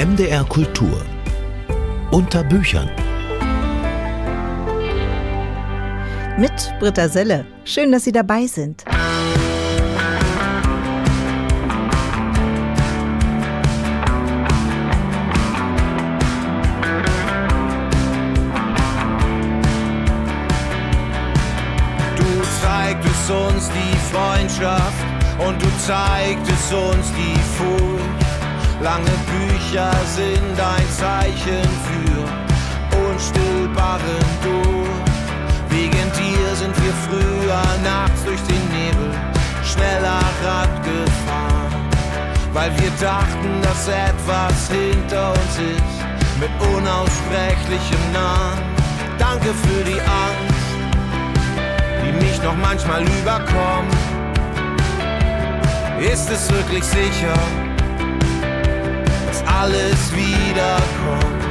MDR Kultur unter Büchern. Mit Britta Selle. Schön, dass Sie dabei sind. Du zeigtest uns die Freundschaft und du zeigtest uns die Furcht. Lange Bücher sind ein Zeichen für unstillbaren Durst. Wegen dir sind wir früher nachts durch den Nebel schneller Rad gefahren, weil wir dachten, dass etwas hinter uns ist mit unaussprechlichem Namen. Danke für die Angst, die mich noch manchmal überkommt. Ist es wirklich sicher, alles wiederkommt?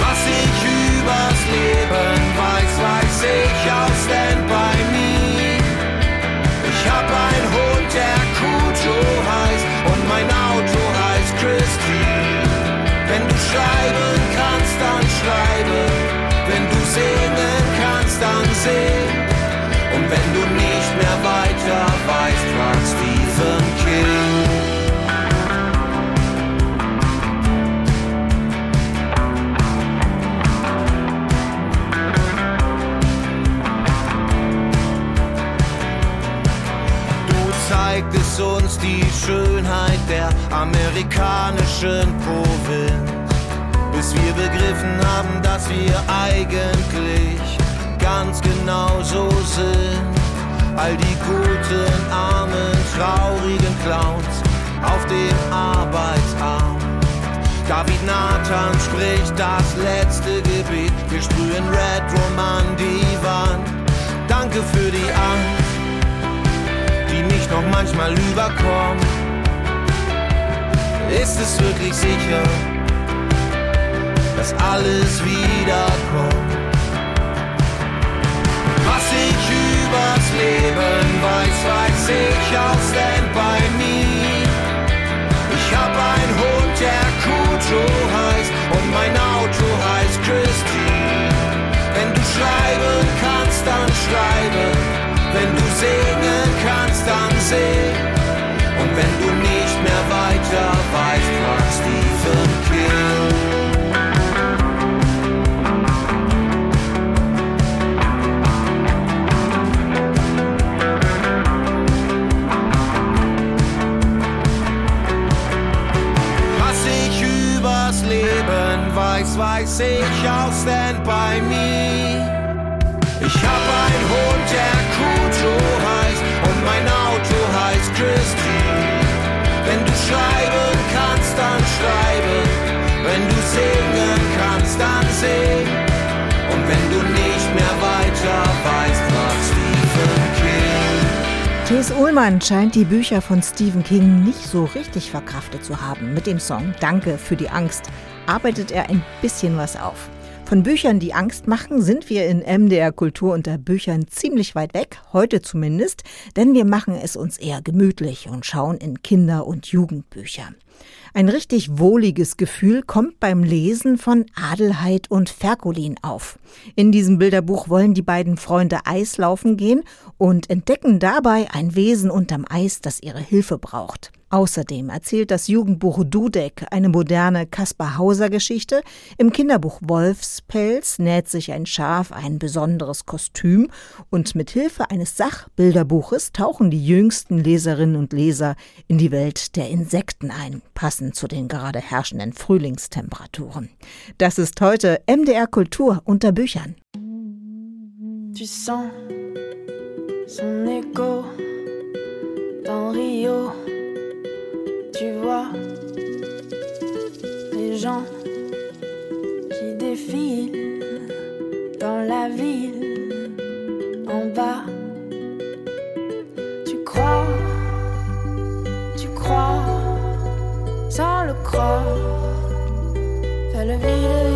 Was ich übers Leben weiß, weiß ich aus Stand-by Me. Ich hab einen Hund, der Kujo heißt und mein Auto heißt Christine. Wenn du schreiben kannst, dann schreibe. Wenn du singen kannst, dann sing. Amerikanischen Provinz, bis wir begriffen haben, dass wir eigentlich ganz genau so sind. All die guten, armen, traurigen Clowns auf dem Arbeitsarm. David Nathan spricht das letzte Gebet. Wir sprühen Red Rum an die Wand. Danke für die Angst, die mich noch manchmal überkommt. Ist es wirklich sicher, dass alles wiederkommt? Was ich übers Leben weiß, weiß ich aus Stand-by Me. Ich hab einen Hund, der Kujo heißt und mein Auto heißt Christine. Wenn du schreiben kannst, dann schreibe. Wenn du singen kannst, dann sing. Wenn du nicht mehr weiter weißt, frag Stephen King. Was ich übers Leben weiß, weiß ich aus Stand-by Me. T.S. Ullmann scheint die Bücher von Stephen King nicht so richtig verkraftet zu haben. Mit dem Song Danke für die Angst arbeitet er ein bisschen was auf. Von Büchern, die Angst machen, sind wir in MDR Kultur unter Büchern ziemlich weit weg, heute zumindest, denn wir machen es uns eher gemütlich und schauen in Kinder- und Jugendbücher. Ein richtig wohliges Gefühl kommt beim Lesen von Adelheid und Ferkulin auf. In diesem Bilderbuch wollen die beiden Freunde Eislaufen gehen und entdecken dabei ein Wesen unterm Eis, das ihre Hilfe braucht. Außerdem erzählt das Jugendbuch Dudek eine moderne Kaspar Hauser Geschichte. Im Kinderbuch Wolfspelz näht sich ein Schaf ein besonderes Kostüm und mit Hilfe eines Sachbilderbuches tauchen die jüngsten Leserinnen und Leser in die Welt der Insekten ein, passend zu den gerade herrschenden Frühlingstemperaturen. Das ist heute MDR Kultur unter Büchern. Tu sens son écho dans Rio. Tu vois les gens qui défilent dans la ville en bas. Tu crois, tu crois, sans le croire. Fais le vide,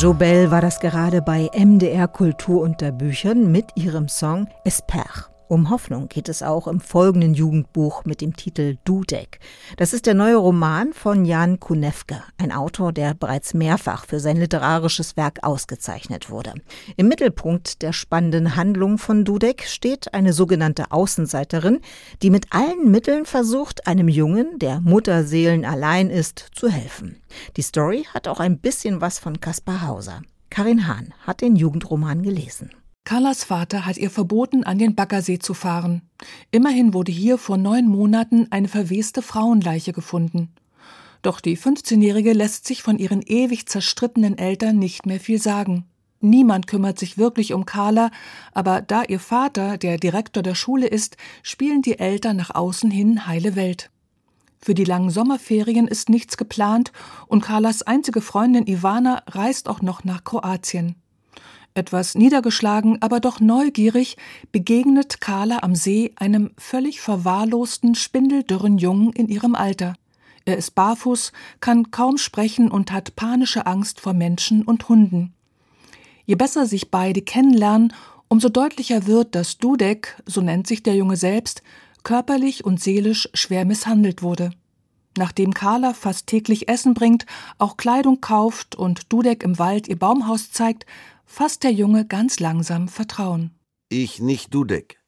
Jobel war das gerade bei MDR Kultur unter Büchern mit ihrem Song Esper. Um Hoffnung geht es auch im folgenden Jugendbuch mit dem Titel Dudek. Das ist der neue Roman von Jan Kunewka, ein Autor, der bereits mehrfach für sein literarisches Werk ausgezeichnet wurde. Im Mittelpunkt der spannenden Handlung von Dudek steht eine sogenannte Außenseiterin, die mit allen Mitteln versucht, einem Jungen, der Mutterseelen allein ist, zu helfen. Die Story hat auch ein bisschen was von Kaspar Hauser. Karin Hahn hat den Jugendroman gelesen. Carlas Vater hat ihr verboten, an den Baggersee zu fahren. Immerhin wurde hier vor neun Monaten eine verweste Frauenleiche gefunden. Doch die 15-Jährige lässt sich von ihren ewig zerstrittenen Eltern nicht mehr viel sagen. Niemand kümmert sich wirklich um Carla, aber da ihr Vater der Direktor der Schule ist, spielen die Eltern nach außen hin heile Welt. Für die langen Sommerferien ist nichts geplant und Carlas einzige Freundin Ivana reist auch noch nach Kroatien. Etwas niedergeschlagen, aber doch neugierig begegnet Carla am See einem völlig verwahrlosten, spindeldürren Jungen in ihrem Alter. Er ist barfuß, kann kaum sprechen und hat panische Angst vor Menschen und Hunden. Je besser sich beide kennenlernen, umso deutlicher wird, dass Dudek, so nennt sich der Junge selbst, körperlich und seelisch schwer misshandelt wurde. Nachdem Carla fast täglich Essen bringt, auch Kleidung kauft und Dudek im Wald ihr Baumhaus zeigt, fasst der Junge ganz langsam Vertrauen. Ich nicht Dudek.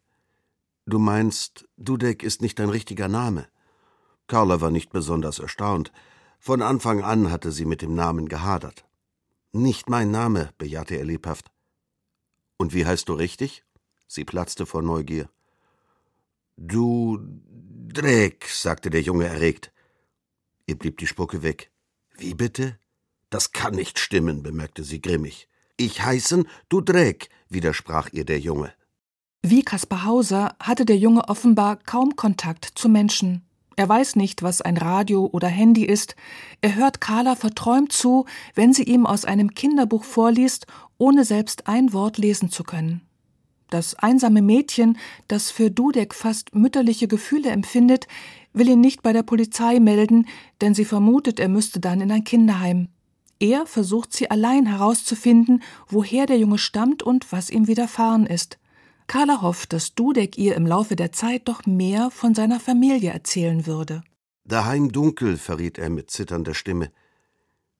Du meinst, Dudek ist nicht dein richtiger Name. Carla war nicht besonders erstaunt. Von Anfang an hatte sie mit dem Namen gehadert. Nicht mein Name, bejahte er lebhaft. Und wie heißt du richtig? Sie platzte vor Neugier. Du Dreck, sagte der Junge erregt. Ihr blieb die Spucke weg. Wie bitte? Das kann nicht stimmen, bemerkte sie grimmig. Ich heißen, du Dreck, widersprach ihr der Junge. Wie Kaspar Hauser hatte der Junge offenbar kaum Kontakt zu Menschen. Er weiß nicht, was ein Radio oder Handy ist. Er hört Carla verträumt zu, wenn sie ihm aus einem Kinderbuch vorliest, ohne selbst ein Wort lesen zu können. Das einsame Mädchen, das für Dudek fast mütterliche Gefühle empfindet, will ihn nicht bei der Polizei melden, denn sie vermutet, er müsste dann in ein Kinderheim. Er versucht sie allein herauszufinden, woher der Junge stammt und was ihm widerfahren ist. Carla hofft, dass Dudek ihr im Laufe der Zeit doch mehr von seiner Familie erzählen würde. Daheim dunkel, verriet er mit zitternder Stimme.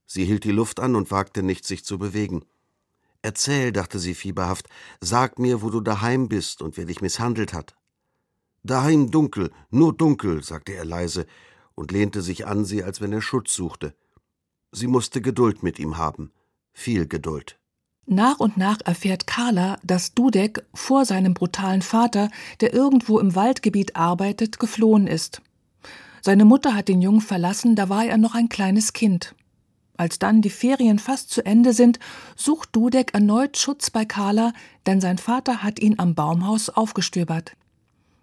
Sie hielt die Luft an und wagte nicht, sich zu bewegen. Erzähl, dachte sie fieberhaft, sag mir, wo du daheim bist und wer dich misshandelt hat. Daheim dunkel, nur dunkel, sagte er leise und lehnte sich an sie, als wenn er Schutz suchte. Sie musste Geduld mit ihm haben, viel Geduld. Nach und nach erfährt Carla, dass Dudek vor seinem brutalen Vater, der irgendwo im Waldgebiet arbeitet, geflohen ist. Seine Mutter hat den Jungen verlassen, da war er noch ein kleines Kind. Als dann die Ferien fast zu Ende sind, sucht Dudek erneut Schutz bei Carla, denn sein Vater hat ihn am Baumhaus aufgestöbert.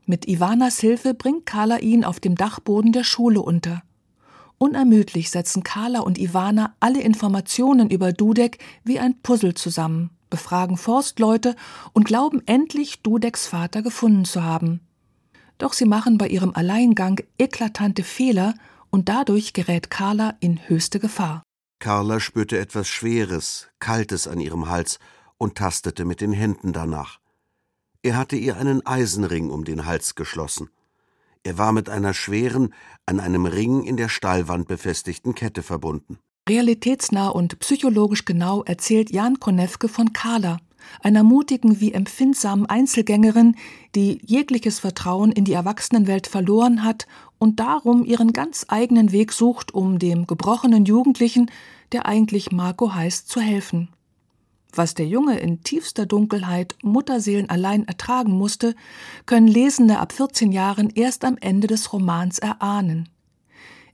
Mit Ivanas Hilfe bringt Carla ihn auf dem Dachboden der Schule unter. Unermüdlich setzen Carla und Ivana alle Informationen über Dudek wie ein Puzzle zusammen, befragen Forstleute und glauben endlich Dudeks Vater gefunden zu haben. Doch sie machen bei ihrem Alleingang eklatante Fehler und dadurch gerät Carla in höchste Gefahr. Carla spürte etwas Schweres, Kaltes an ihrem Hals und tastete mit den Händen danach. Er hatte ihr einen Eisenring um den Hals geschlossen. Er war mit einer schweren, an einem Ring in der Stallwand befestigten Kette verbunden. Realitätsnah und psychologisch genau erzählt Jan Konewke von Carla, einer mutigen wie empfindsamen Einzelgängerin, die jegliches Vertrauen in die Erwachsenenwelt verloren hat und darum ihren ganz eigenen Weg sucht, um dem gebrochenen Jugendlichen, der eigentlich Marco heißt, zu helfen. Was der Junge in tiefster Dunkelheit Mutterseelen allein ertragen musste, können Lesende ab 14 Jahren erst am Ende des Romans erahnen.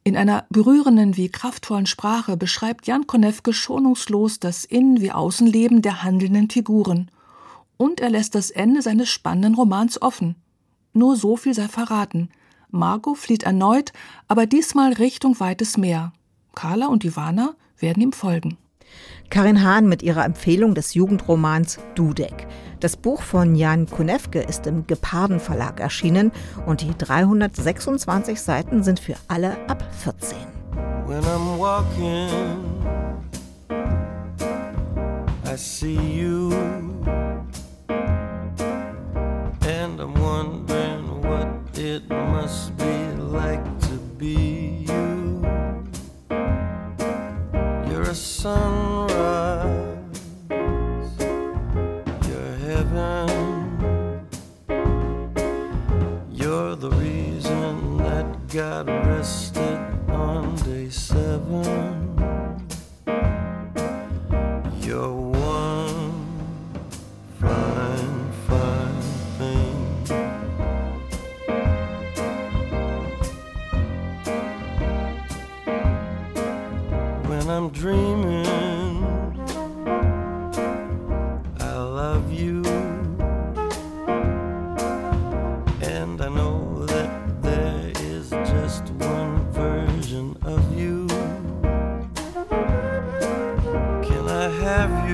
In einer berührenden wie kraftvollen Sprache beschreibt Jan Konewke schonungslos das Innen- wie Außenleben der handelnden Figuren. Und er lässt das Ende seines spannenden Romans offen. Nur so viel sei verraten. Margot flieht erneut, aber diesmal Richtung weites Meer. Carla und Ivana werden ihm folgen. Karin Hahn mit ihrer Empfehlung des Jugendromans Dudek. Das Buch von Jan Kunewke ist im Geparden Verlag erschienen und die 326 Seiten sind für alle ab 14. When I'm walking, I see you. And I'm wondering what it must be like to be the sunrise, you're heaven. You're the reason that God rested. have you?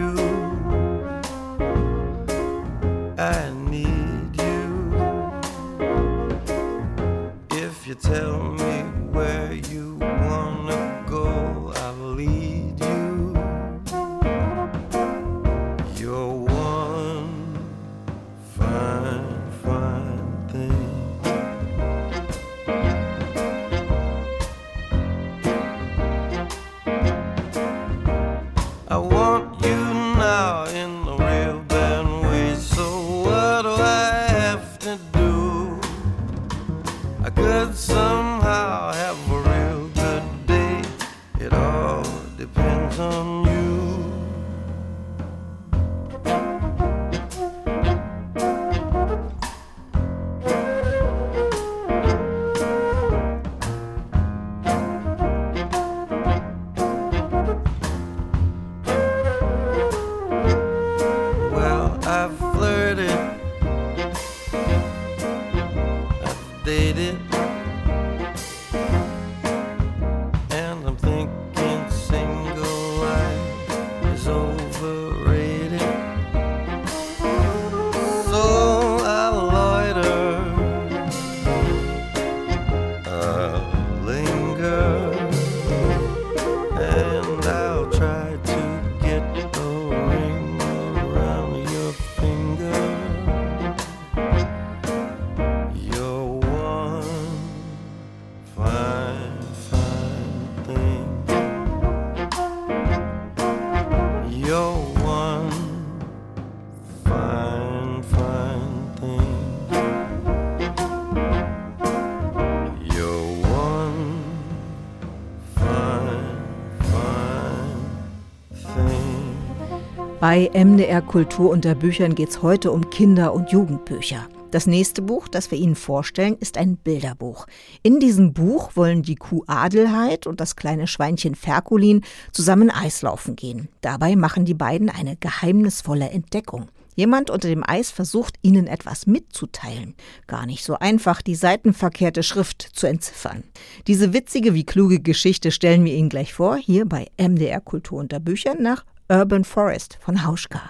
Bei MDR Kultur unter Büchern geht es heute um Kinder- und Jugendbücher. Das nächste Buch, das wir Ihnen vorstellen, ist ein Bilderbuch. In diesem Buch wollen die Kuh Adelheid und das kleine Schweinchen Ferkulin zusammen Eislaufen gehen. Dabei machen die beiden eine geheimnisvolle Entdeckung. Jemand unter dem Eis versucht, ihnen etwas mitzuteilen. Gar nicht so einfach, die seitenverkehrte Schrift zu entziffern. Diese witzige wie kluge Geschichte stellen wir Ihnen gleich vor, hier bei MDR Kultur unter Büchern nach Urban Forest von Hauschka.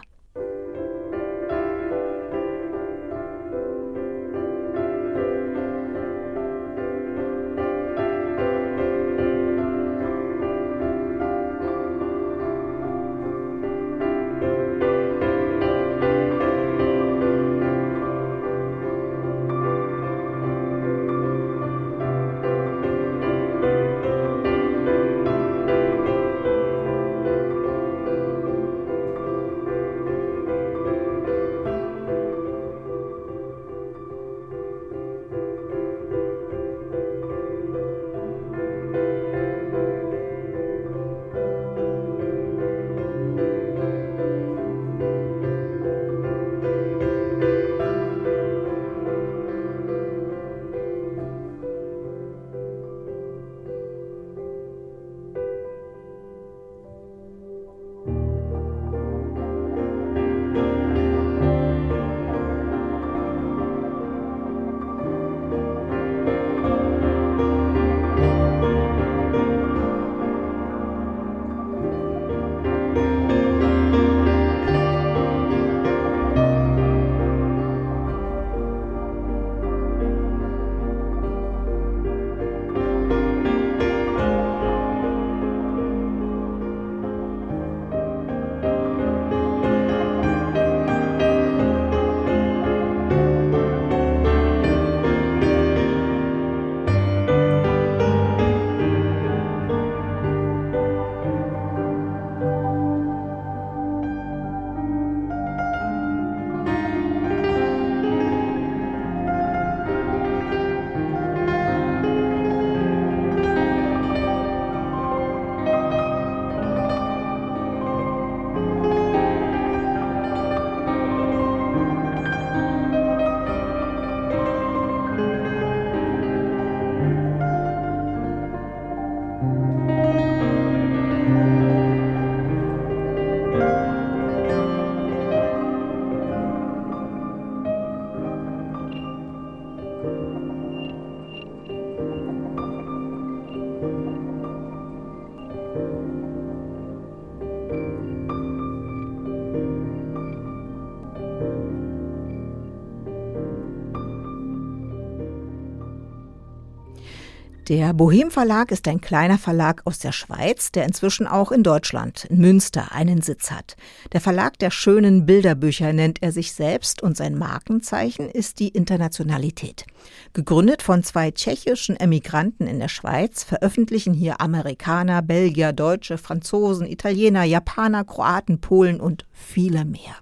Der Bohem Verlag ist ein kleiner Verlag aus der Schweiz, der inzwischen auch in Deutschland, in Münster, einen Sitz hat. Der Verlag der schönen Bilderbücher nennt er sich selbst und sein Markenzeichen ist die Internationalität. Gegründet von zwei tschechischen Emigranten in der Schweiz veröffentlichen hier Amerikaner, Belgier, Deutsche, Franzosen, Italiener, Japaner, Kroaten, Polen und viele mehr.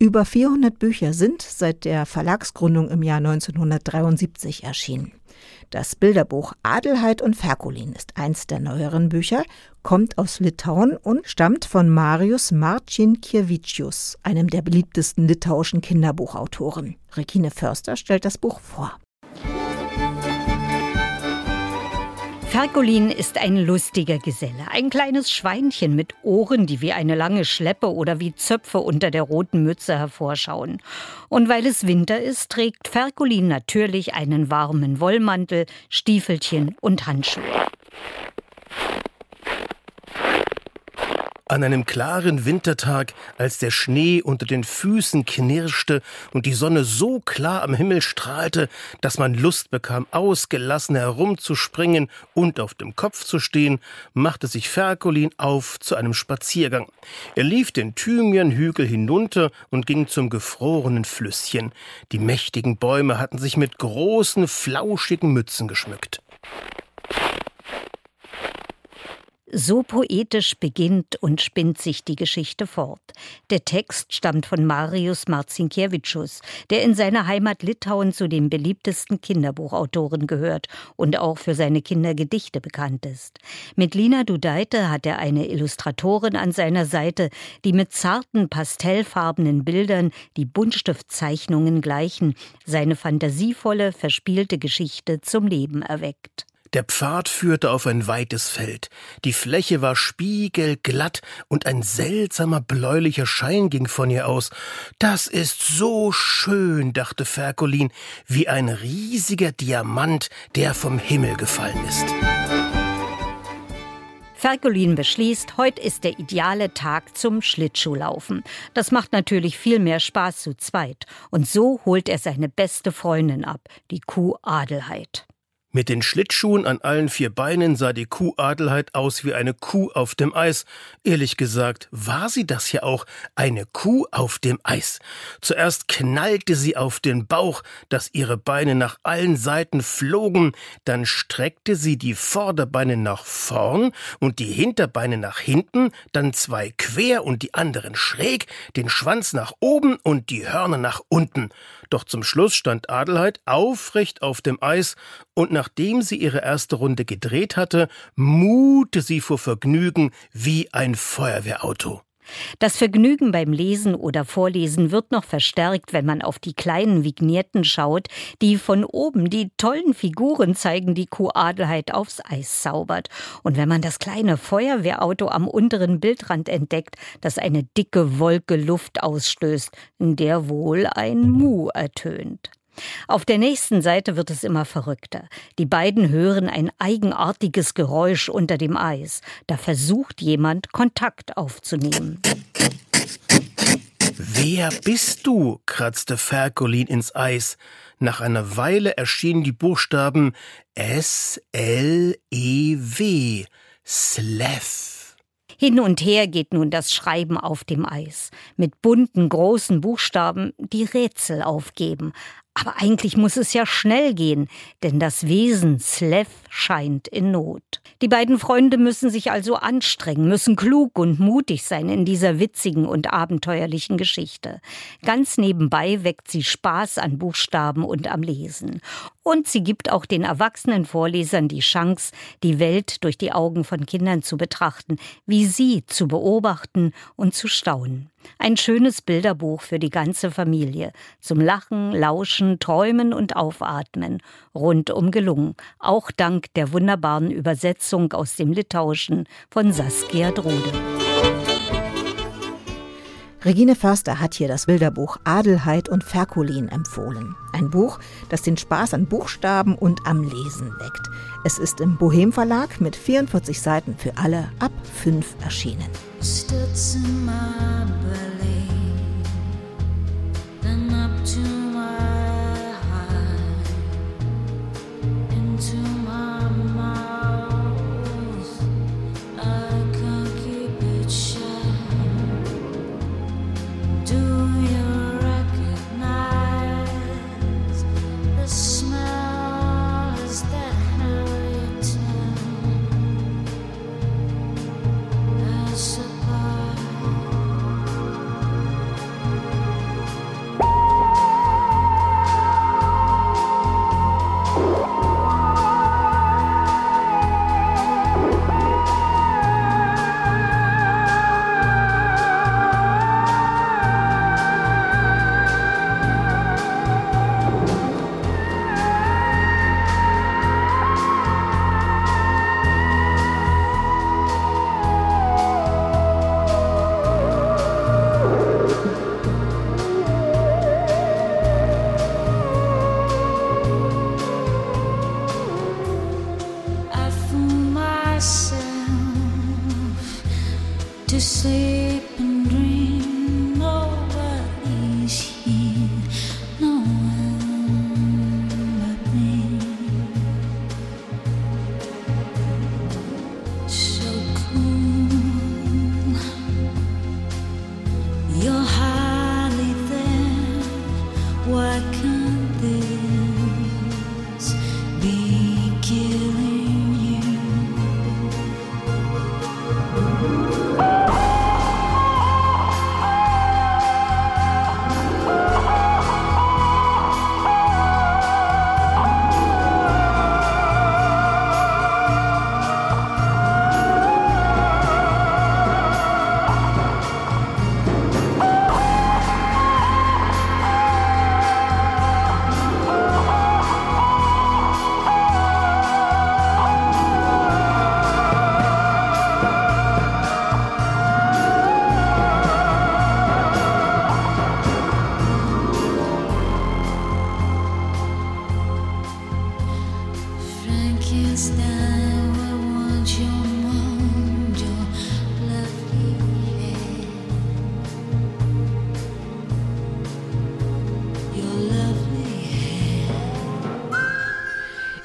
Über 400 Bücher sind seit der Verlagsgründung im Jahr 1973 erschienen. Das Bilderbuch Adelheid und Ferkulin ist eins der neueren Bücher, kommt aus Litauen und stammt von Marius Marcinkiewiczius, einem der beliebtesten litauischen Kinderbuchautoren. Regine Förster stellt das Buch vor. Ferkulin ist ein lustiger Geselle, ein kleines Schweinchen mit Ohren, die wie eine lange Schleppe oder wie Zöpfe unter der roten Mütze hervorschauen. Und weil es Winter ist, trägt Ferkulin natürlich einen warmen Wollmantel, Stiefelchen und Handschuhe. An einem klaren Wintertag, als der Schnee unter den Füßen knirschte und die Sonne so klar am Himmel strahlte, dass man Lust bekam, ausgelassen herumzuspringen und auf dem Kopf zu stehen, machte sich Ferkolin auf zu einem Spaziergang. Er lief den Thymianhügel hinunter und ging zum gefrorenen Flüsschen. Die mächtigen Bäume hatten sich mit großen, flauschigen Mützen geschmückt. So poetisch beginnt und spinnt sich die Geschichte fort. Der Text stammt von Marius Marcinkiewiczus, der in seiner Heimat Litauen zu den beliebtesten Kinderbuchautoren gehört und auch für seine Kindergedichte bekannt ist. Mit Lina Dudeite hat er eine Illustratorin an seiner Seite, die mit zarten pastellfarbenen Bildern, die Buntstiftzeichnungen gleichen, seine fantasievolle, verspielte Geschichte zum Leben erweckt. Der Pfad führte auf ein weites Feld. Die Fläche war spiegelglatt und ein seltsamer bläulicher Schein ging von ihr aus. Das ist so schön, dachte Ferkolin, wie ein riesiger Diamant, der vom Himmel gefallen ist. Ferkulin beschließt, heute ist der ideale Tag zum Schlittschuhlaufen. Das macht natürlich viel mehr Spaß zu zweit. Und so holt er seine beste Freundin ab, die Kuh Adelheid. Mit den Schlittschuhen an allen vier Beinen sah die Kuh Adelheid aus wie eine Kuh auf dem Eis. Ehrlich gesagt, war sie das ja auch, eine Kuh auf dem Eis. Zuerst knallte sie auf den Bauch, dass ihre Beine nach allen Seiten flogen, dann streckte sie die Vorderbeine nach vorn und die Hinterbeine nach hinten, dann zwei quer und die anderen schräg, den Schwanz nach oben und die Hörner nach unten. Doch zum Schluss stand Adelheid aufrecht auf dem Eis und nachdem sie ihre erste Runde gedreht hatte, mute sie vor Vergnügen wie ein Feuerwehrauto. Das Vergnügen beim Lesen oder Vorlesen wird noch verstärkt, wenn man auf die kleinen Vignetten schaut, die von oben die tollen Figuren zeigen, die Kuh Adelheid aufs Eis zaubert. Und wenn man das kleine Feuerwehrauto am unteren Bildrand entdeckt, das eine dicke Wolke Luft ausstößt, in der wohl ein Mu ertönt. Auf der nächsten Seite wird es immer verrückter. Die beiden hören ein eigenartiges Geräusch unter dem Eis. Da versucht jemand, Kontakt aufzunehmen. Wer bist du? kratzte Ferkolin ins Eis. Nach einer Weile erschienen die Buchstaben S-L-E-W. Sleth. Hin und her geht nun das Schreiben auf dem Eis, mit bunten großen Buchstaben, die Rätsel aufgeben, aber eigentlich muss es ja schnell gehen, denn das Wesen Slev scheint in Not. Die beiden Freunde müssen sich also anstrengen, müssen klug und mutig sein in dieser witzigen und abenteuerlichen Geschichte. Ganz nebenbei weckt sie Spaß an Buchstaben und am Lesen. Und sie gibt auch den erwachsenen Vorlesern die Chance, die Welt durch die Augen von Kindern zu betrachten, wie sie zu beobachten und zu staunen. Ein schönes Bilderbuch für die ganze Familie. Zum Lachen, Lauschen, Träumen und Aufatmen. Rundum gelungen. Auch dank der wunderbaren Übersetzung aus dem Litauischen von Saskia Drude. Regine Förster hat hier das Bilderbuch Adelheid und Ferkulin empfohlen. Ein Buch, das den Spaß an Buchstaben und am Lesen weckt. Es ist im Bohem Verlag mit 44 Seiten für alle ab 5 erschienen. Stützen myself to sleep.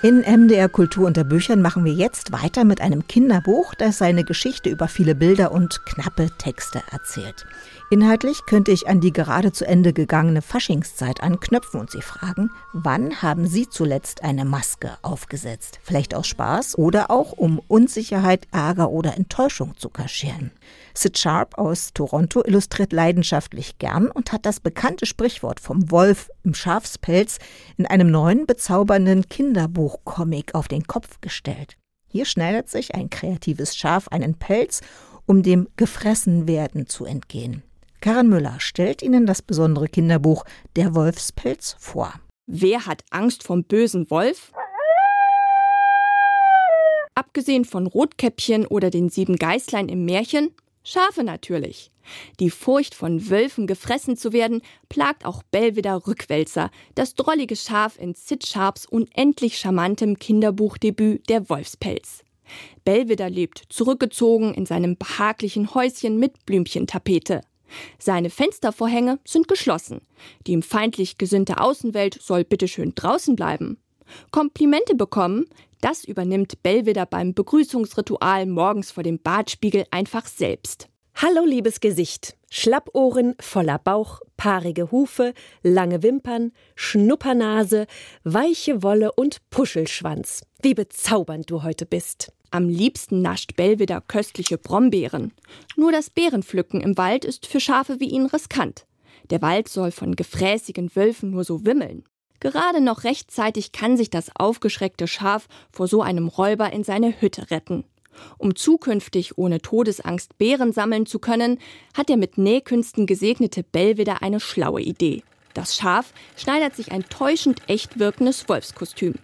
In MDR Kultur unter Büchern machen wir jetzt weiter mit einem Kinderbuch, das seine Geschichte über viele Bilder und knappe Texte erzählt. Inhaltlich könnte ich an die gerade zu Ende gegangene Faschingszeit anknüpfen und Sie fragen, wann haben Sie zuletzt eine Maske aufgesetzt? Vielleicht aus Spaß oder auch um Unsicherheit, Ärger oder Enttäuschung zu kaschieren. Sid Sharp aus Toronto illustriert leidenschaftlich gern und hat das bekannte Sprichwort vom Wolf im Schafspelz in einem neuen bezaubernden Kinderbuchcomic auf den Kopf gestellt. Hier schneidet sich ein kreatives Schaf einen Pelz, um dem Gefressenwerden zu entgehen. Karin Müller stellt Ihnen das besondere Kinderbuch Der Wolfspelz vor. Wer hat Angst vom bösen Wolf? Abgesehen von Rotkäppchen oder den sieben Geißlein im Märchen, Schafe natürlich. Die Furcht von Wölfen gefressen zu werden, plagt auch Belvedere Rückwälzer, das drollige Schaf in Sid Sharps unendlich charmantem Kinderbuchdebüt Der Wolfspelz. Belvedere lebt zurückgezogen in seinem behaglichen Häuschen mit Blümchentapete. Seine Fenstervorhänge sind geschlossen. Die ihm feindlich gesinnte Außenwelt soll bitteschön draußen bleiben. Komplimente bekommen, das übernimmt Belvedere beim Begrüßungsritual morgens vor dem Badspiegel einfach selbst. Hallo liebes Gesicht. Schlappohren, voller Bauch, paarige Hufe, lange Wimpern, Schnuppernase, weiche Wolle und Puschelschwanz. Wie bezaubernd du heute bist. Am liebsten nascht Belvedere köstliche Brombeeren. Nur das Beerenpflücken im Wald ist für Schafe wie ihn riskant. Der Wald soll von gefräßigen Wölfen nur so wimmeln. Gerade noch rechtzeitig kann sich das aufgeschreckte Schaf vor so einem Räuber in seine Hütte retten. Um zukünftig ohne Todesangst Beeren sammeln zu können, hat der mit Nähkünsten gesegnete Belvedere eine schlaue Idee. Das Schaf schneidert sich ein täuschend echt wirkendes Wolfskostüm.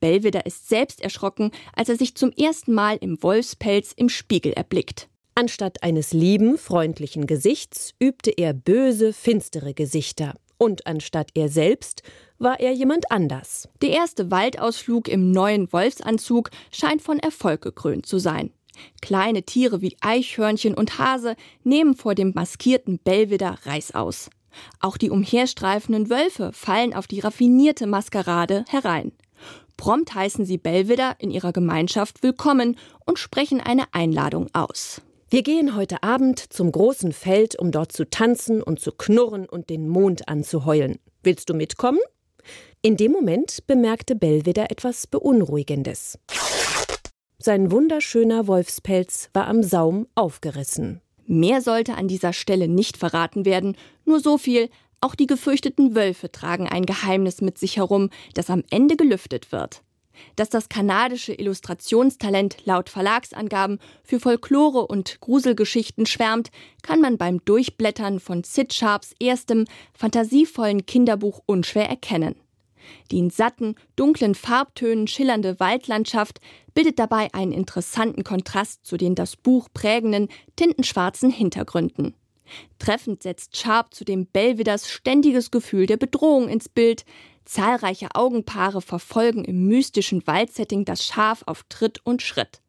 Belvedere ist selbst erschrocken, als er sich zum ersten Mal im Wolfspelz im Spiegel erblickt. Anstatt eines lieben, freundlichen Gesichts übte er böse, finstere Gesichter. Und anstatt er selbst war er jemand anders. Der erste Waldausflug im neuen Wolfsanzug scheint von Erfolg gekrönt zu sein. Kleine Tiere wie Eichhörnchen und Hase nehmen vor dem maskierten Belvedere Reißaus. Auch die umherstreifenden Wölfe fallen auf die raffinierte Maskerade herein. Prompt heißen sie Belvedere in ihrer Gemeinschaft willkommen und sprechen eine Einladung aus. Wir gehen heute Abend zum großen Feld, um dort zu tanzen und zu knurren und den Mond anzuheulen. Willst du mitkommen? In dem Moment bemerkte Belvedere etwas Beunruhigendes. Sein wunderschöner Wolfspelz war am Saum aufgerissen. Mehr sollte an dieser Stelle nicht verraten werden, nur so viel, auch die gefürchteten Wölfe tragen ein Geheimnis mit sich herum, das am Ende gelüftet wird. Dass das kanadische Illustrationstalent laut Verlagsangaben für Folklore und Gruselgeschichten schwärmt, kann man beim Durchblättern von Sid Sharps erstem, fantasievollen Kinderbuch unschwer erkennen. Die in satten, dunklen Farbtönen schillernde Waldlandschaft bildet dabei einen interessanten Kontrast zu den das Buch prägenden, tintenschwarzen Hintergründen. Treffend setzt Sharp zudem Belveders ständiges Gefühl der Bedrohung ins Bild. Zahlreiche Augenpaare verfolgen im mystischen Waldsetting das Schaf auf Tritt und Schritt.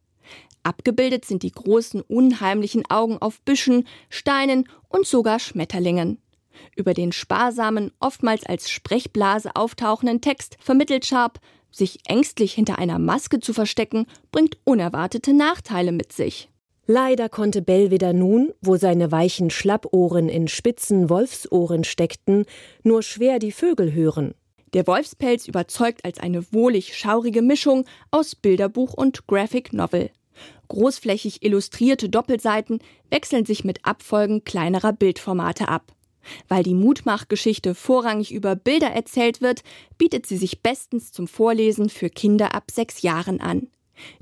Abgebildet sind die großen, unheimlichen Augen auf Büschen, Steinen und sogar Schmetterlingen. Über den sparsamen, oftmals als Sprechblase auftauchenden Text vermittelt Sharp, sich ängstlich hinter einer Maske zu verstecken, bringt unerwartete Nachteile mit sich. Leider konnte Belvedere nun, wo seine weichen Schlappohren in spitzen Wolfsohren steckten, nur schwer die Vögel hören. Der Wolfspelz überzeugt als eine wohlig schaurige Mischung aus Bilderbuch und Graphic Novel. Großflächig illustrierte Doppelseiten wechseln sich mit Abfolgen kleinerer Bildformate ab. Weil die Mutmachgeschichte vorrangig über Bilder erzählt wird, bietet sie sich bestens zum Vorlesen für Kinder ab sechs Jahren an.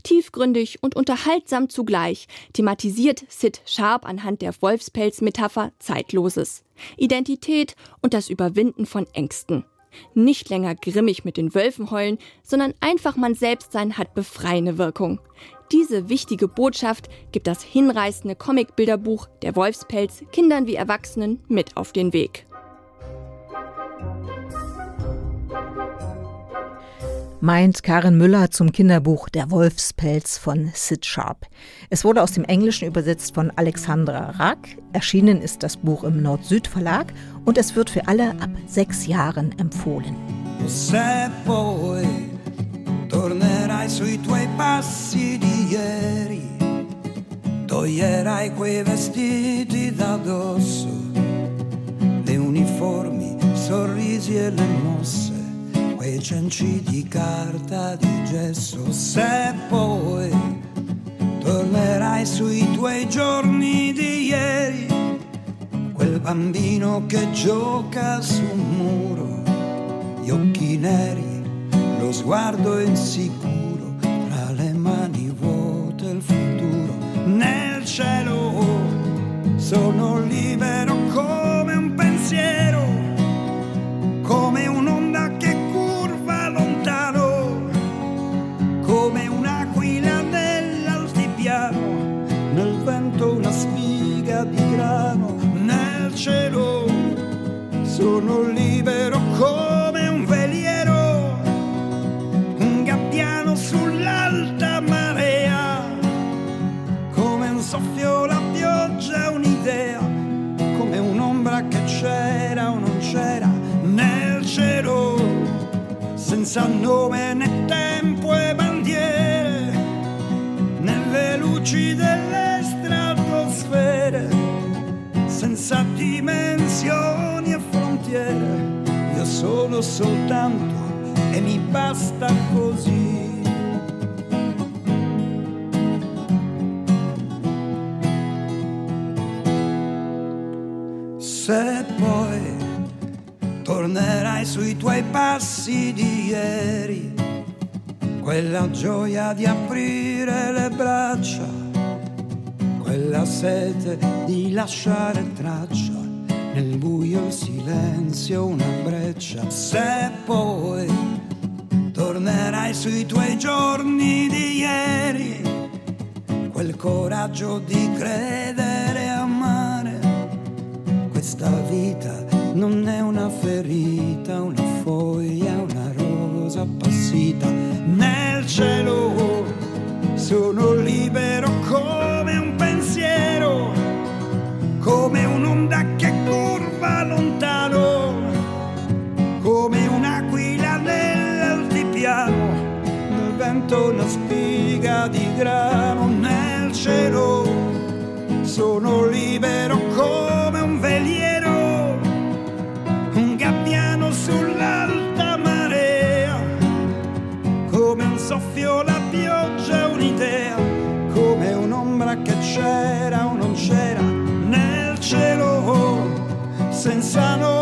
Tiefgründig und unterhaltsam zugleich thematisiert Sid Sharp anhand der Wolfspelz-Metapher Zeitloses, Identität und das Überwinden von Ängsten. Nicht länger grimmig mit den Wölfen heulen, sondern einfach man selbst sein hat befreiende Wirkung. Diese wichtige Botschaft gibt das hinreißende Comicbilderbuch Der Wolfspelz Kindern wie Erwachsenen mit auf den Weg. Meint Karin Müller zum Kinderbuch Der Wolfspelz von Sid Sharp. Es wurde aus dem Englischen übersetzt von Alexandra Rack. Erschienen ist das Buch im Nord-Süd Verlag und es wird für alle ab sechs Jahren empfohlen. Tornerai sui tuoi passi di ieri, toglierai quei vestiti da le uniformi, sorrisi e le mosse cenci di carta di gesso se poi tornerai sui tuoi giorni di ieri quel bambino che gioca su un muro gli occhi neri lo sguardo insicuro senza nome né tempo e bandiere, nelle luci delle senza dimensioni e frontiere. Io sono soltanto e mi basta così. Se poi tornerai sui tuoi passi di ieri, quella gioia di aprire le braccia quella sete di lasciare traccia nel buio il silenzio una breccia. Se poi tornerai sui tuoi giorni di ieri quel coraggio di credere e amare questa vita non è una ferita una foglia una rosa appassita. Nel cielo sono libero come un pensiero, come un'onda che curva lontano, come un'aquila nell'altipiano, nel vento una spiga di grano. Nel cielo, sono libero piensen sano.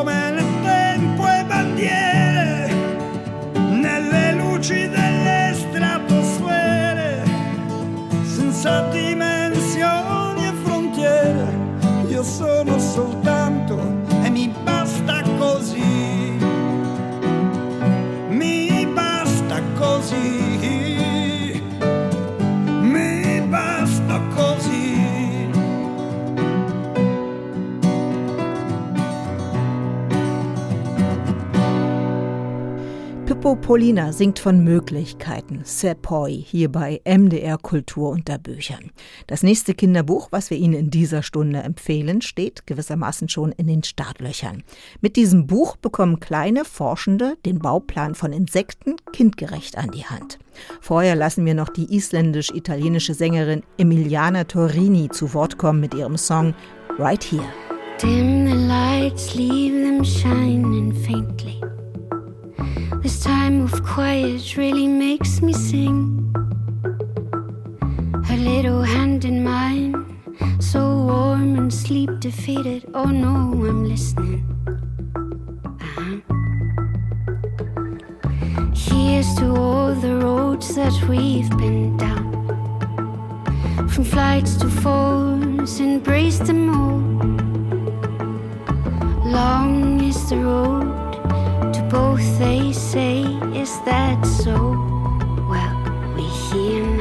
Polina singt von Möglichkeiten, Sepoi, hier bei MDR Kultur unter Büchern. Das nächste Kinderbuch, was wir Ihnen in dieser Stunde empfehlen, steht gewissermaßen schon in den Startlöchern. Mit diesem Buch bekommen kleine Forschende den Bauplan von Insekten kindgerecht an die Hand. Vorher lassen wir noch die isländisch-italienische Sängerin Emiliana Torini zu Wort kommen mit ihrem Song Right Here. Dim the lights, leave them shining faintly. This time of quiet really makes me sing. Her little hand in mine, so warm and sleep defeated. Oh no, I'm listening. Uh-huh. Here's to all the roads that we've been down. From flights to falls, embrace them all. Long is the road both they say, Is that so? Well, we hear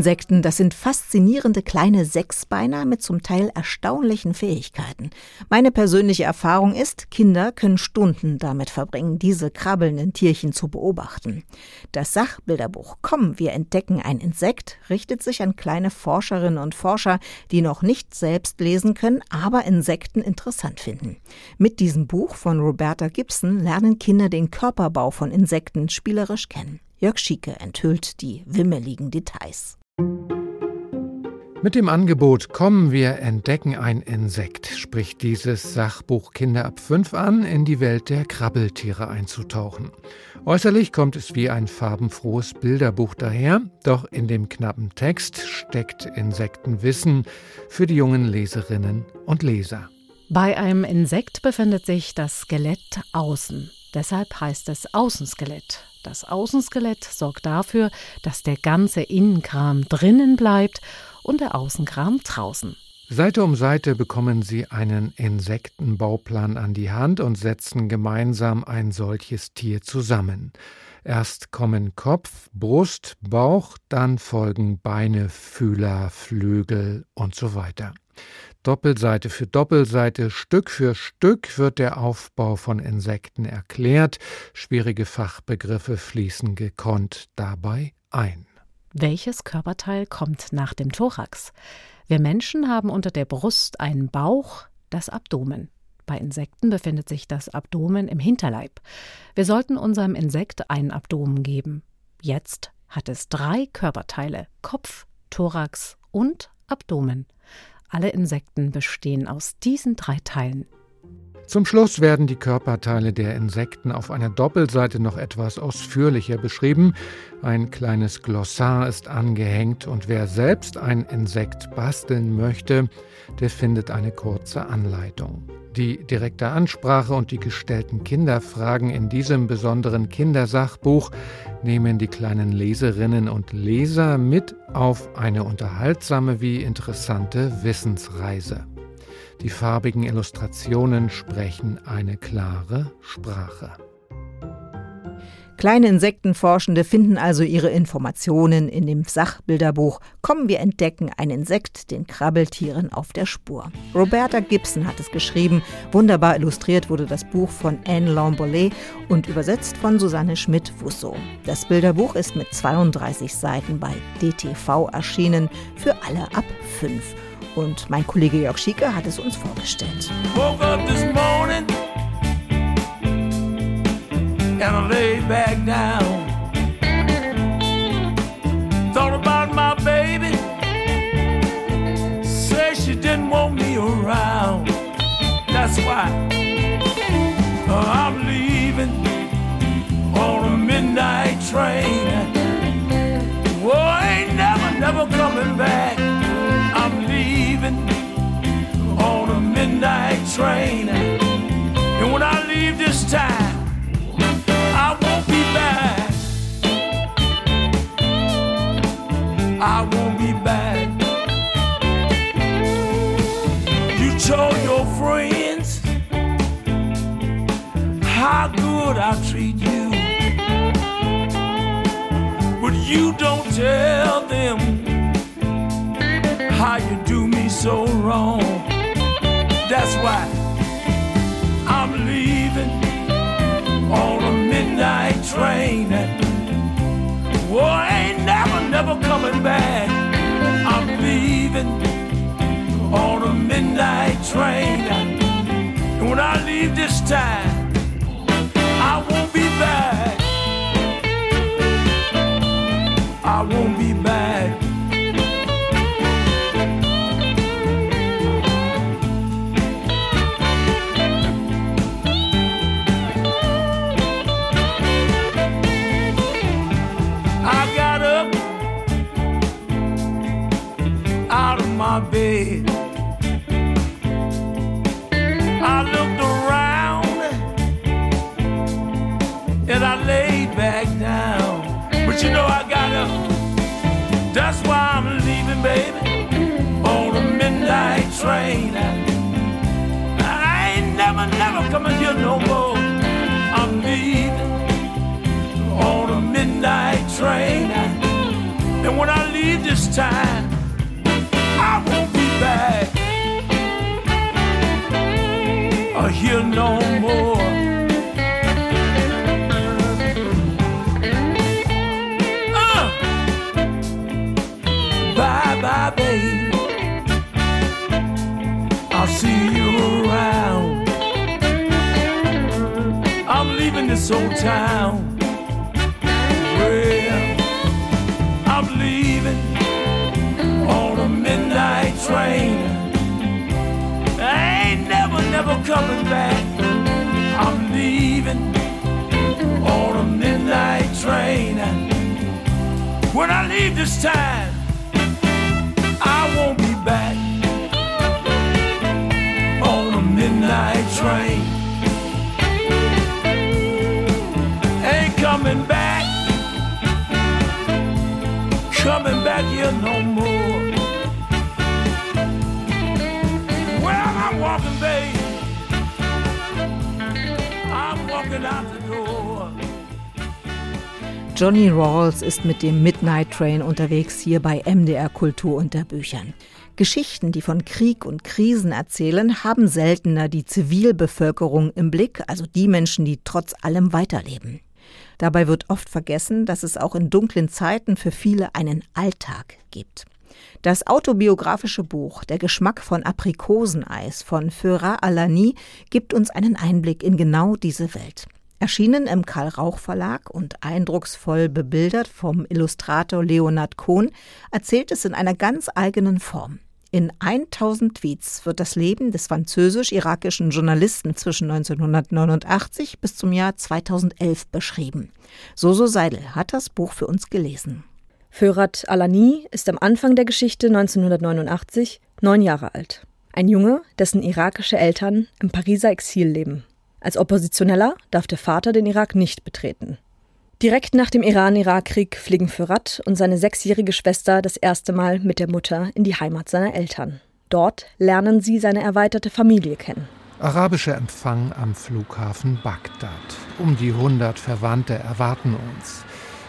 Insekten, das sind faszinierende kleine Sechsbeiner mit zum Teil erstaunlichen Fähigkeiten. Meine persönliche Erfahrung ist, Kinder können Stunden damit verbringen, diese krabbelnden Tierchen zu beobachten. Das Sachbilderbuch Komm, wir entdecken ein Insekt richtet sich an kleine Forscherinnen und Forscher, die noch nicht selbst lesen können, aber Insekten interessant finden. Mit diesem Buch von Roberta Gibson lernen Kinder den Körperbau von Insekten spielerisch kennen. Jörg Schieke enthüllt die wimmeligen Details. Mit dem Angebot Kommen wir entdecken ein Insekt spricht dieses Sachbuch Kinder ab 5 an, in die Welt der Krabbeltiere einzutauchen. Äußerlich kommt es wie ein farbenfrohes Bilderbuch daher, doch in dem knappen Text steckt Insektenwissen für die jungen Leserinnen und Leser. Bei einem Insekt befindet sich das Skelett außen. Deshalb heißt es Außenskelett. Das Außenskelett sorgt dafür, dass der ganze Innenkram drinnen bleibt und der Außenkram draußen. Seite um Seite bekommen sie einen Insektenbauplan an die Hand und setzen gemeinsam ein solches Tier zusammen. Erst kommen Kopf, Brust, Bauch, dann folgen Beine, Fühler, Flügel und so weiter. Doppelseite für Doppelseite, Stück für Stück wird der Aufbau von Insekten erklärt, schwierige Fachbegriffe fließen gekonnt dabei ein. Welches Körperteil kommt nach dem Thorax? Wir Menschen haben unter der Brust einen Bauch, das Abdomen. Bei Insekten befindet sich das Abdomen im Hinterleib. Wir sollten unserem Insekt ein Abdomen geben. Jetzt hat es drei Körperteile: Kopf, Thorax und Abdomen. Alle Insekten bestehen aus diesen drei Teilen. Zum Schluss werden die Körperteile der Insekten auf einer Doppelseite noch etwas ausführlicher beschrieben. Ein kleines Glossar ist angehängt und wer selbst ein Insekt basteln möchte, der findet eine kurze Anleitung. Die direkte Ansprache und die gestellten Kinderfragen in diesem besonderen Kindersachbuch nehmen die kleinen Leserinnen und Leser mit auf eine unterhaltsame wie interessante Wissensreise. Die farbigen Illustrationen sprechen eine klare Sprache. Kleine Insektenforschende finden also ihre Informationen in dem Sachbilderbuch Kommen wir entdecken ein Insekt den Krabbeltieren auf der Spur. Roberta Gibson hat es geschrieben, wunderbar illustriert wurde das Buch von Anne Lambolet und übersetzt von Susanne Schmidt-Wusso. Das Bilderbuch ist mit 32 Seiten bei DTV erschienen, für alle ab 5. Und mein Kollege Jörg Schieke hat es uns vorgestellt. And I laid back down. Thought about my baby, said she didn't want me around. That's why uh, I'm leaving on a midnight train. Oh, ain't never, never coming back. I'm leaving on a midnight train. And when I leave this time, I won't be back. You told your friends how good I treat you. But you don't tell them how you do me so wrong. That's why I'm leaving on a midnight train. I ain't never, never coming back. I'm leaving on a midnight train. And when I leave this time, I won't be back. I won't I looked around and I laid back down. But you know I got up. That's why I'm leaving, baby, on a midnight train. I ain't never, never coming here no more. I'm leaving on a midnight train. And when I leave this time, no more. Uh, bye bye, babe. I'll see you around. I'm leaving this old town. Never coming back. I'm leaving on a midnight train. When I leave this time, I won't be back on a midnight train. Ain't coming back, coming back here no more. Johnny Rawls ist mit dem Midnight Train unterwegs hier bei MDR Kultur unter Büchern. Geschichten, die von Krieg und Krisen erzählen, haben seltener die Zivilbevölkerung im Blick, also die Menschen, die trotz allem weiterleben. Dabei wird oft vergessen, dass es auch in dunklen Zeiten für viele einen Alltag gibt. Das autobiografische Buch Der Geschmack von Aprikoseneis von Föra Alani gibt uns einen Einblick in genau diese Welt. Erschienen im Karl Rauch Verlag und eindrucksvoll bebildert vom Illustrator Leonard Kohn, erzählt es in einer ganz eigenen Form. In 1000 Tweets wird das Leben des französisch-irakischen Journalisten zwischen 1989 bis zum Jahr 2011 beschrieben. Soso Seidel hat das Buch für uns gelesen. Förat Alani ist am Anfang der Geschichte 1989 neun Jahre alt. Ein Junge, dessen irakische Eltern im Pariser Exil leben. Als Oppositioneller darf der Vater den Irak nicht betreten. Direkt nach dem Iran-Irak-Krieg fliegen Förat und seine sechsjährige Schwester das erste Mal mit der Mutter in die Heimat seiner Eltern. Dort lernen sie seine erweiterte Familie kennen. Arabischer Empfang am Flughafen Bagdad. Um die 100 Verwandte erwarten uns.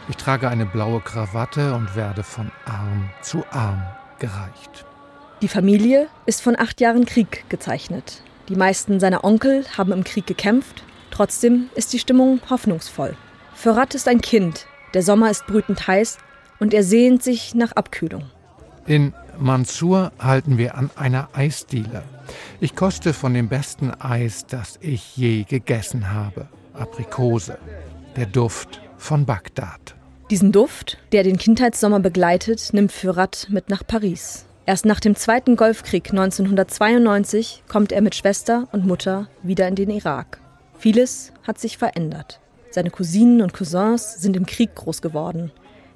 Ich trage eine blaue Krawatte und werde von Arm zu Arm gereicht. Die Familie ist von acht Jahren Krieg gezeichnet. Die meisten seiner Onkel haben im Krieg gekämpft. Trotzdem ist die Stimmung hoffnungsvoll. Ferrat ist ein Kind. Der Sommer ist brütend heiß und er sehnt sich nach Abkühlung. In Mansur halten wir an einer Eisdiele. Ich koste von dem besten Eis, das ich je gegessen habe. Aprikose. der Duft von Bagdad. Diesen Duft, der den Kindheitssommer begleitet, nimmt Fürat mit nach Paris. Erst nach dem Zweiten Golfkrieg 1992 kommt er mit Schwester und Mutter wieder in den Irak. Vieles hat sich verändert. Seine Cousinen und Cousins sind im Krieg groß geworden.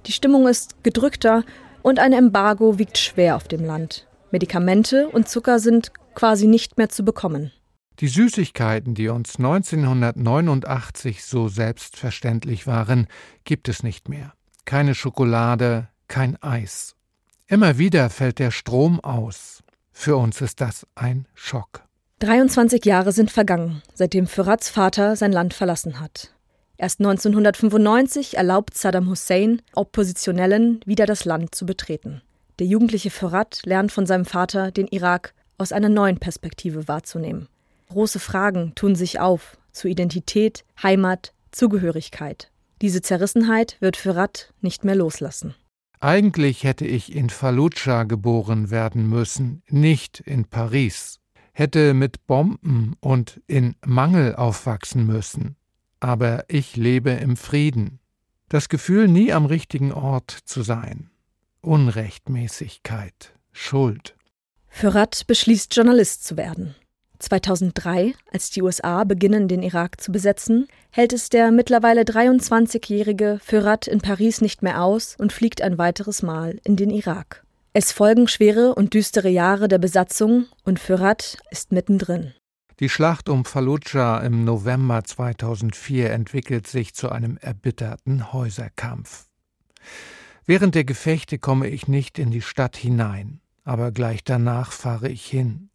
Die Stimmung ist gedrückter und ein Embargo wiegt schwer auf dem Land. Medikamente und Zucker sind quasi nicht mehr zu bekommen. Die Süßigkeiten, die uns 1989 so selbstverständlich waren, gibt es nicht mehr. Keine Schokolade, kein Eis. Immer wieder fällt der Strom aus. Für uns ist das ein Schock. 23 Jahre sind vergangen, seitdem Furats Vater sein Land verlassen hat. Erst 1995 erlaubt Saddam Hussein Oppositionellen wieder das Land zu betreten. Der jugendliche Furat lernt von seinem Vater, den Irak aus einer neuen Perspektive wahrzunehmen. Große Fragen tun sich auf zu Identität, Heimat, Zugehörigkeit. Diese Zerrissenheit wird Furat nicht mehr loslassen. Eigentlich hätte ich in Fallujah geboren werden müssen, nicht in Paris. Hätte mit Bomben und in Mangel aufwachsen müssen. Aber ich lebe im Frieden. Das Gefühl, nie am richtigen Ort zu sein. Unrechtmäßigkeit, Schuld. Fürat beschließt, Journalist zu werden. 2003, als die USA beginnen, den Irak zu besetzen, hält es der mittlerweile 23-jährige Fürat in Paris nicht mehr aus und fliegt ein weiteres Mal in den Irak. Es folgen schwere und düstere Jahre der Besatzung und Fürat ist mittendrin. Die Schlacht um Fallujah im November 2004 entwickelt sich zu einem erbitterten Häuserkampf. Während der Gefechte komme ich nicht in die Stadt hinein, aber gleich danach fahre ich hin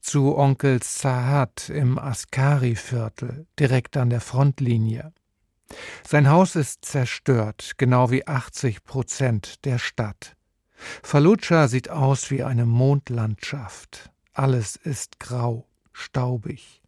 zu Onkel Sahat im Askari-Viertel, direkt an der Frontlinie. Sein Haus ist zerstört, genau wie 80 Prozent der Stadt. Fallujah sieht aus wie eine Mondlandschaft. Alles ist grau, staubig,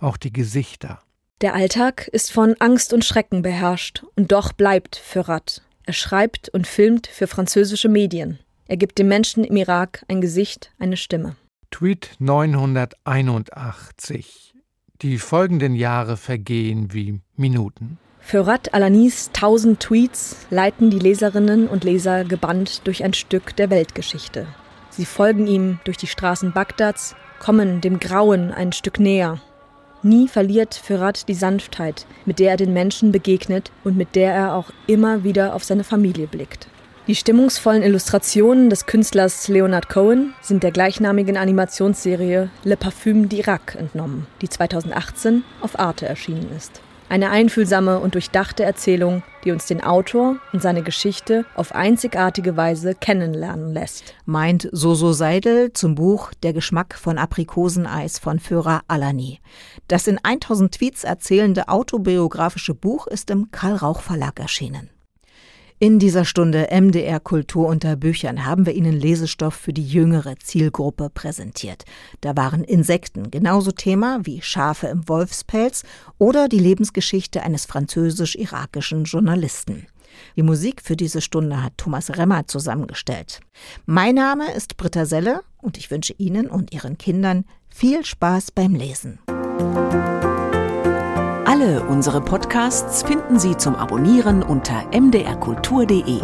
auch die Gesichter. Der Alltag ist von Angst und Schrecken beherrscht, und doch bleibt Fürat. Er schreibt und filmt für französische Medien. Er gibt den Menschen im Irak ein Gesicht, eine Stimme. Tweet 981. Die folgenden Jahre vergehen wie Minuten. Für Rat Alanis tausend Tweets leiten die Leserinnen und Leser gebannt durch ein Stück der Weltgeschichte. Sie folgen ihm durch die Straßen Bagdads, kommen dem Grauen ein Stück näher. Nie verliert Fürat die Sanftheit, mit der er den Menschen begegnet und mit der er auch immer wieder auf seine Familie blickt. Die stimmungsvollen Illustrationen des Künstlers Leonard Cohen sind der gleichnamigen Animationsserie Le Parfum d'Irak entnommen, die 2018 auf Arte erschienen ist. Eine einfühlsame und durchdachte Erzählung, die uns den Autor und seine Geschichte auf einzigartige Weise kennenlernen lässt. Meint Soso Seidel zum Buch Der Geschmack von Aprikoseneis von Führer Alani. Das in 1000 Tweets erzählende autobiografische Buch ist im Karl Rauch Verlag erschienen. In dieser Stunde MDR Kultur unter Büchern haben wir Ihnen Lesestoff für die jüngere Zielgruppe präsentiert. Da waren Insekten genauso Thema wie Schafe im Wolfspelz oder die Lebensgeschichte eines französisch-irakischen Journalisten. Die Musik für diese Stunde hat Thomas Remmer zusammengestellt. Mein Name ist Britta Selle und ich wünsche Ihnen und Ihren Kindern viel Spaß beim Lesen. Alle unsere Podcasts finden Sie zum Abonnieren unter mdrkultur.de.